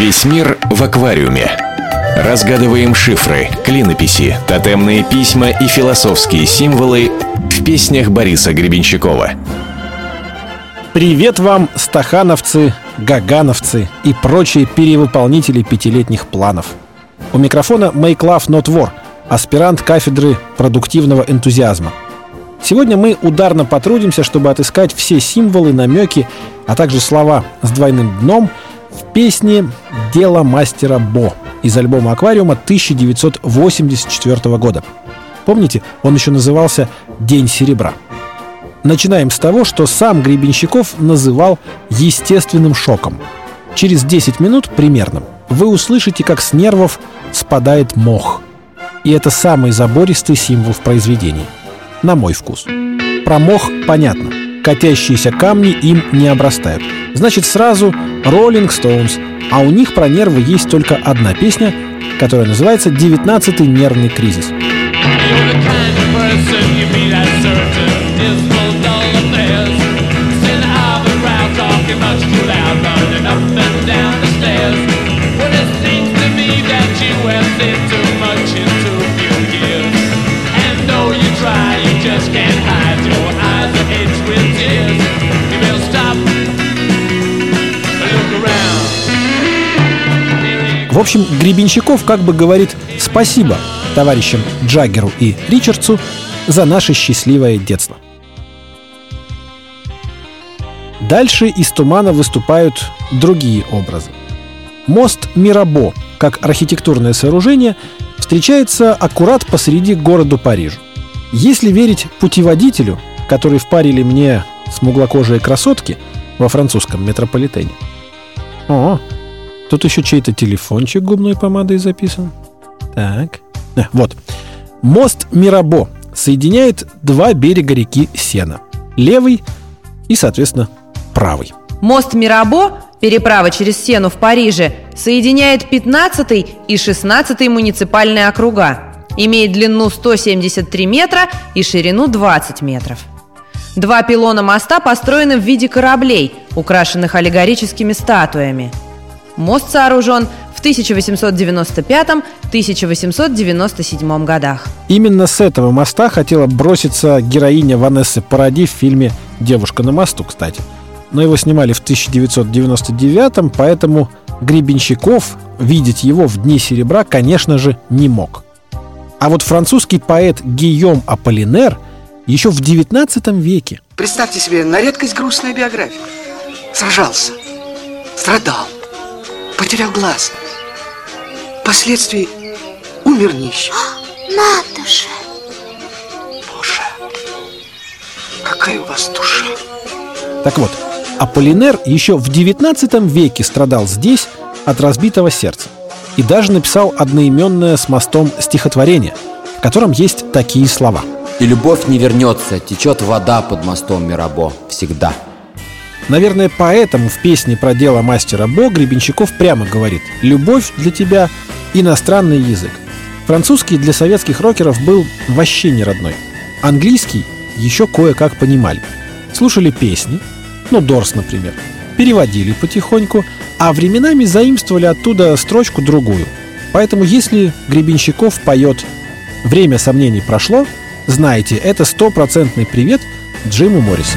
Весь мир в аквариуме. Разгадываем шифры, клинописи, тотемные письма и философские символы в песнях Бориса Гребенщикова. Привет вам, стахановцы, гагановцы и прочие перевыполнители пятилетних планов. У микрофона Make Love Not War, аспирант кафедры продуктивного энтузиазма. Сегодня мы ударно потрудимся, чтобы отыскать все символы, намеки, а также слова с двойным дном в песне «Дело мастера Бо» из альбома «Аквариума» 1984 года. Помните, он еще назывался «День серебра». Начинаем с того, что сам Гребенщиков называл естественным шоком. Через 10 минут примерно вы услышите, как с нервов спадает мох. И это самый забористый символ в произведении. На мой вкус. Про мох понятно. Катящиеся камни им не обрастают. Значит, сразу Rolling Stones. А у них про нервы есть только одна песня, которая называется «Девятнадцатый нервный кризис». В общем, Гребенщиков как бы говорит спасибо товарищам Джаггеру и Ричардсу за наше счастливое детство. Дальше из тумана выступают другие образы. Мост Мирабо, как архитектурное сооружение, встречается аккурат посреди города Парижа. Если верить путеводителю, который впарили мне смуглокожие красотки во французском метрополитене. О, тут еще чей-то телефончик губной помадой записан. Так, а, вот. Мост Мирабо соединяет два берега реки Сена. Левый и, соответственно, правый. Мост Мирабо, переправа через Сену в Париже, соединяет 15 и 16 муниципальные округа. Имеет длину 173 метра и ширину 20 метров. Два пилона моста построены в виде кораблей, украшенных аллегорическими статуями. Мост сооружен в 1895-1897 годах. Именно с этого моста хотела броситься героиня Ванессы Паради в фильме «Девушка на мосту», кстати. Но его снимали в 1999 поэтому Гребенщиков видеть его в Дни серебра, конечно же, не мог. А вот французский поэт Гийом Аполлинер еще в 19 веке. Представьте себе, на редкость грустная биография. Сражался, страдал, потерял глаз. Впоследствии умер нищим. Надо же! Боже, какая у вас душа. Так вот, Аполлинер еще в 19 веке страдал здесь от разбитого сердца и даже написал одноименное с мостом стихотворение, в котором есть такие слова. И любовь не вернется, течет вода под мостом Мирабо всегда. Наверное, поэтому в песне про дело мастера Бо Гребенщиков прямо говорит «Любовь для тебя – иностранный язык». Французский для советских рокеров был вообще не родной. Английский еще кое-как понимали. Слушали песни, ну, Дорс, например, переводили потихоньку, а временами заимствовали оттуда строчку другую. Поэтому если Гребенщиков поет «Время сомнений прошло», знаете, это стопроцентный привет Джиму Моррису.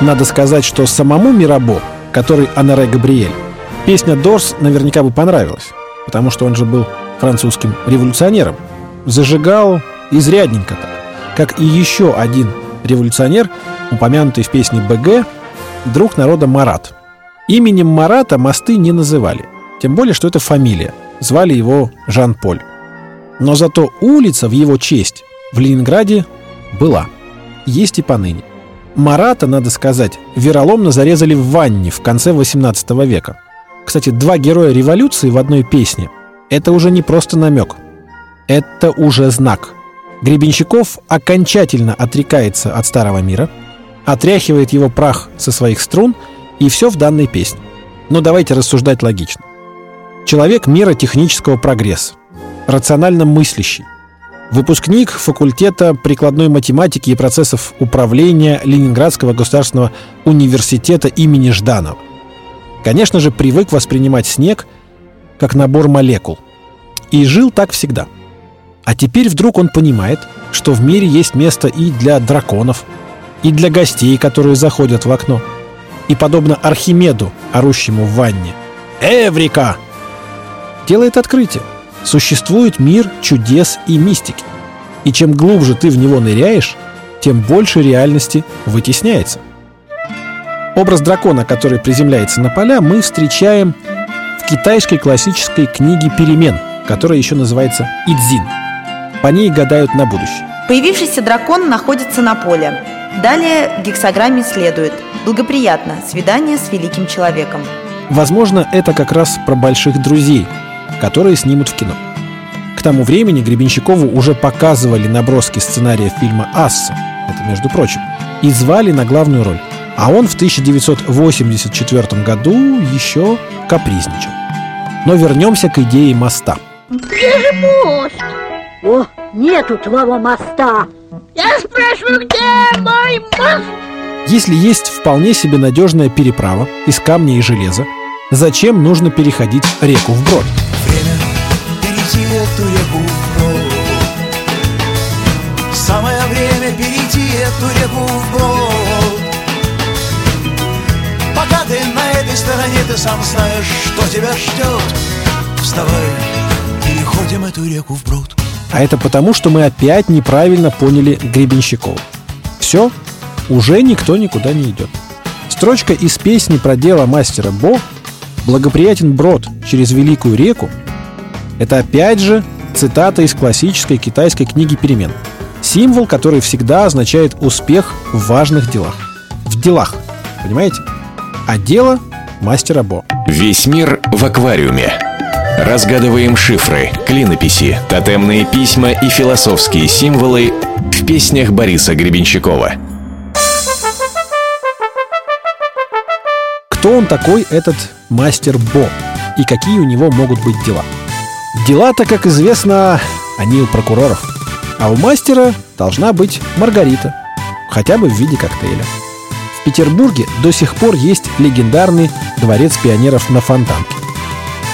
Надо сказать, что самому Мирабо, который Анаре Габриэль, песня Дорс наверняка бы понравилась, потому что он же был французским революционером. Зажигал изрядненько так, как и еще один революционер, упомянутый в песне БГ, друг народа Марат. Именем Марата мосты не называли, тем более, что это фамилия. Звали его Жан-Поль. Но зато улица в его честь в Ленинграде была. Есть и поныне. Марата, надо сказать, вероломно зарезали в ванне в конце 18 века. Кстати, два героя революции в одной песне Это уже не просто намек. Это уже знак. Гребенщиков окончательно отрекается от старого мира, отряхивает его прах со своих струн, и все в данной песне. Но давайте рассуждать логично. Человек мира технического прогресса, рационально мыслящий, выпускник факультета прикладной математики и процессов управления Ленинградского государственного университета имени Жданова. Конечно же, привык воспринимать снег как набор молекул. И жил так всегда. А теперь вдруг он понимает, что в мире есть место и для драконов, и для гостей, которые заходят в окно. И подобно Архимеду, орущему в ванне, «Эврика!» делает открытие. Существует мир чудес и мистики. И чем глубже ты в него ныряешь, тем больше реальности вытесняется. Образ дракона, который приземляется на поля, мы встречаем в китайской классической книге «Перемен», которая еще называется «Идзин». По ней гадают на будущее. Появившийся дракон находится на поле. Далее гексограмме следует «Благоприятно. Свидание с великим человеком». Возможно, это как раз про больших друзей, которые снимут в кино. К тому времени Гребенщикову уже показывали наброски сценария фильма «Асса», это между прочим, и звали на главную роль – а он в 1984 году еще капризничал. Но вернемся к идее моста. Где же мост? О, нету твоего моста. Я спрашиваю, где мой мост? Если есть вполне себе надежная переправа из камня и железа, зачем нужно переходить реку вброд? Время перейти эту реку вброд. Самое время перейти эту реку вброд. Пока ты на этой стороне, ты сам знаешь, что тебя ждет. Вставай, переходим эту реку вброд. А это потому, что мы опять неправильно поняли Гребенщикова. Все, уже никто никуда не идет. Строчка из песни про дело мастера Бо «Благоприятен брод через великую реку» это опять же цитата из классической китайской книги «Перемен». Символ, который всегда означает успех в важных делах. В делах, понимаете? а дело мастера Бо. Весь мир в аквариуме. Разгадываем шифры, клинописи, тотемные письма и философские символы в песнях Бориса Гребенщикова. Кто он такой, этот мастер Бо? И какие у него могут быть дела? Дела-то, как известно, они у прокуроров. А у мастера должна быть Маргарита. Хотя бы в виде коктейля. Петербурге до сих пор есть легендарный дворец пионеров на Фонтанке.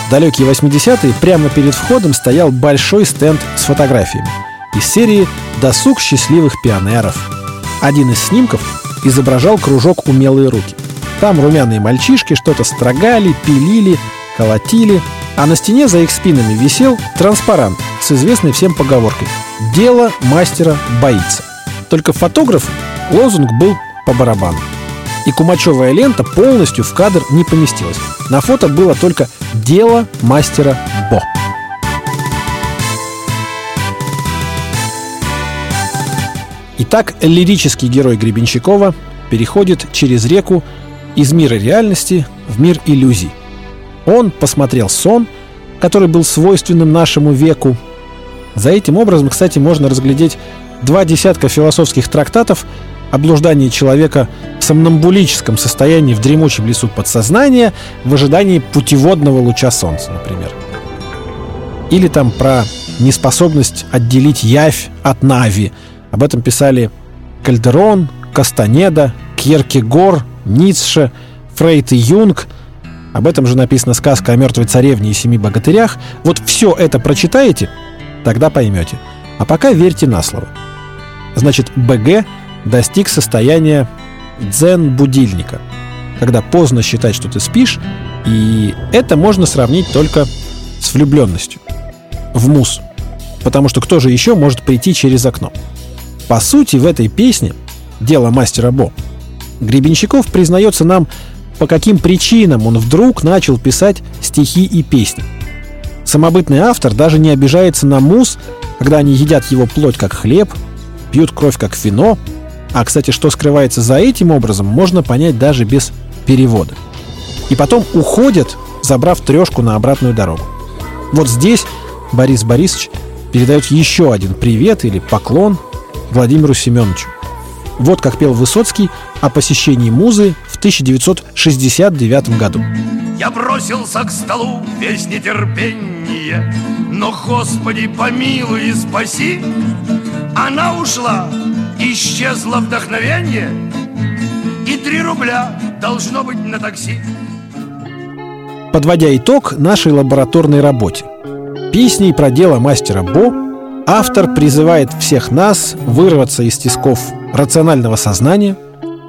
В далекие 80-е прямо перед входом стоял большой стенд с фотографиями из серии «Досуг счастливых пионеров». Один из снимков изображал кружок «Умелые руки». Там румяные мальчишки что-то строгали, пилили, колотили, а на стене за их спинами висел транспарант с известной всем поговоркой «Дело мастера боится». Только фотограф лозунг был по барабану и кумачевая лента полностью в кадр не поместилась. На фото было только «Дело мастера Бо». Итак, лирический герой Гребенщикова переходит через реку из мира реальности в мир иллюзий. Он посмотрел сон, который был свойственным нашему веку. За этим образом, кстати, можно разглядеть два десятка философских трактатов о блуждании человека в сомнамбулическом состоянии в дремучем лесу подсознания в ожидании путеводного луча солнца, например. Или там про неспособность отделить явь от нави. Об этом писали Кальдерон, Кастанеда, Кьеркегор, Ницше, Фрейд и Юнг. Об этом же написана сказка о мертвой царевне и семи богатырях. Вот все это прочитаете, тогда поймете. А пока верьте на слово. Значит, БГ достиг состояния дзен-будильника, когда поздно считать, что ты спишь, и это можно сравнить только с влюбленностью в мус. Потому что кто же еще может прийти через окно? По сути, в этой песне «Дело мастера Бо» Гребенщиков признается нам, по каким причинам он вдруг начал писать стихи и песни. Самобытный автор даже не обижается на мус, когда они едят его плоть как хлеб, пьют кровь как вино, а, кстати, что скрывается за этим образом, можно понять даже без перевода. И потом уходят, забрав трешку на обратную дорогу. Вот здесь Борис Борисович передает еще один привет или поклон Владимиру Семеновичу. Вот как пел Высоцкий о посещении музы в 1969 году. Я бросился к столу весь нетерпение Но, Господи, помилуй и спаси. Она ушла, исчезло вдохновение И три рубля должно быть на такси. Подводя итог нашей лабораторной работе. Песней про дело мастера Бо Автор призывает всех нас вырваться из тисков рационального сознания,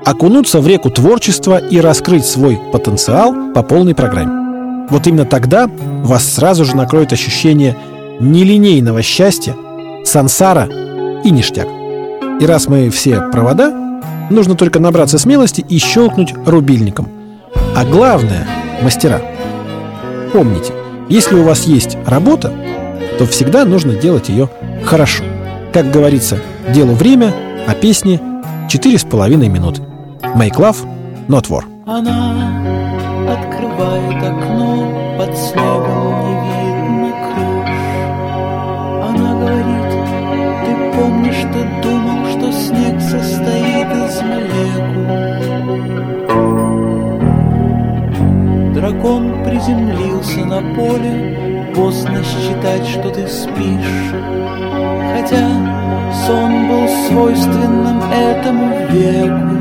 окунуться в реку творчества и раскрыть свой потенциал по полной программе. Вот именно тогда вас сразу же накроет ощущение нелинейного счастья, сансара и ништяк. И раз мы все провода, нужно только набраться смелости и щелкнуть рубильником. А главное, мастера, помните, если у вас есть работа, то всегда нужно делать ее хорошо. Как говорится, делу время, а песне четыре с половиной минуты. Make love, not war. Она открывает окно, под снегом. Дракон приземлился на поле, поздно считать, что ты спишь. Хотя сон был свойственным этому веку.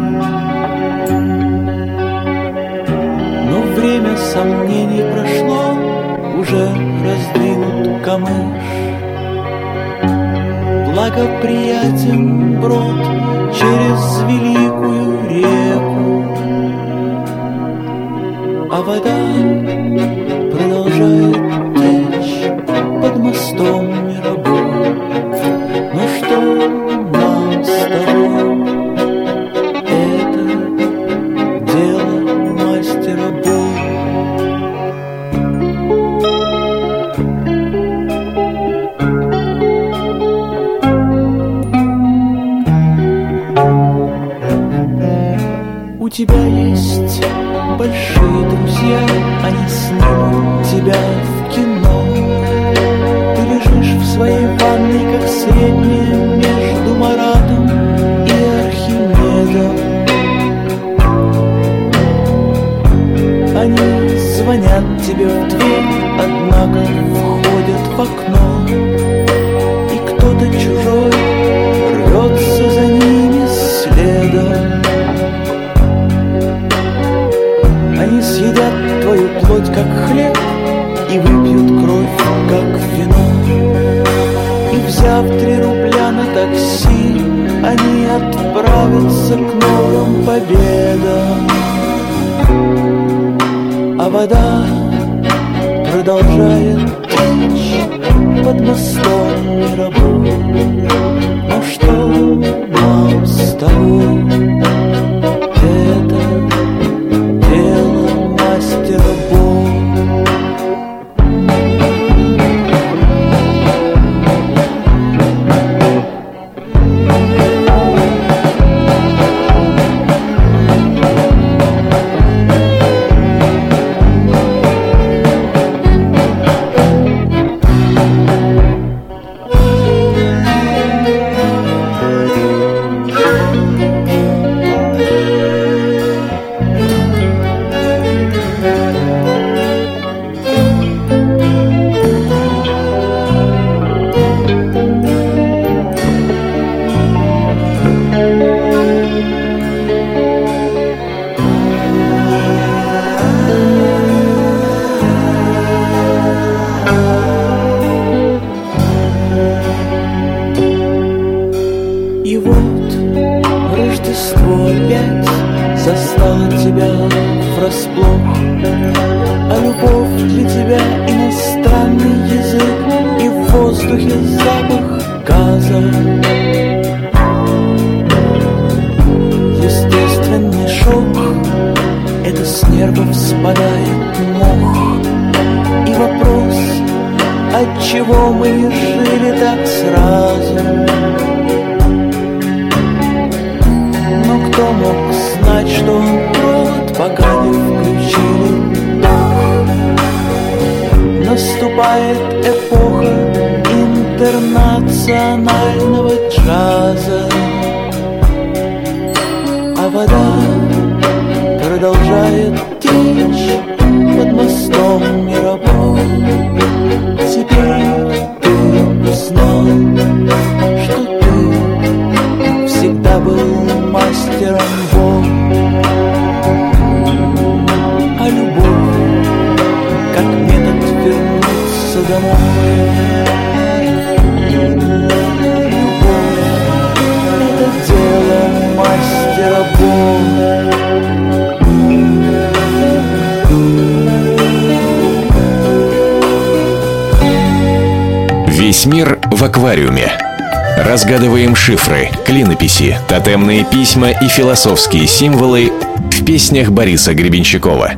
Но время сомнений прошло, уже раздвинут камыш. Благоприятен брод через великую реку, а вода продолжает мостом мировой. Ну что нам с тобой? Это дело мастера Бога. У тебя есть большие друзья, они снимут тебя в однако входят в окно. И кто-то чужой рвется за ними следом. Они съедят твою плоть, как хлеб, и выпьют кровь, как вино. И взяв три рубля на такси, они отправятся к новым победам. А вода продолжает под мостом мировым. Ну что нам с тобой? Наступает эпоха интернационального джаза. А вода продолжает течь под мостом Мирабо Теперь домой это дело мастера Бога Весь мир в аквариуме. Разгадываем шифры, клинописи, тотемные письма и философские символы в песнях Бориса Гребенщикова.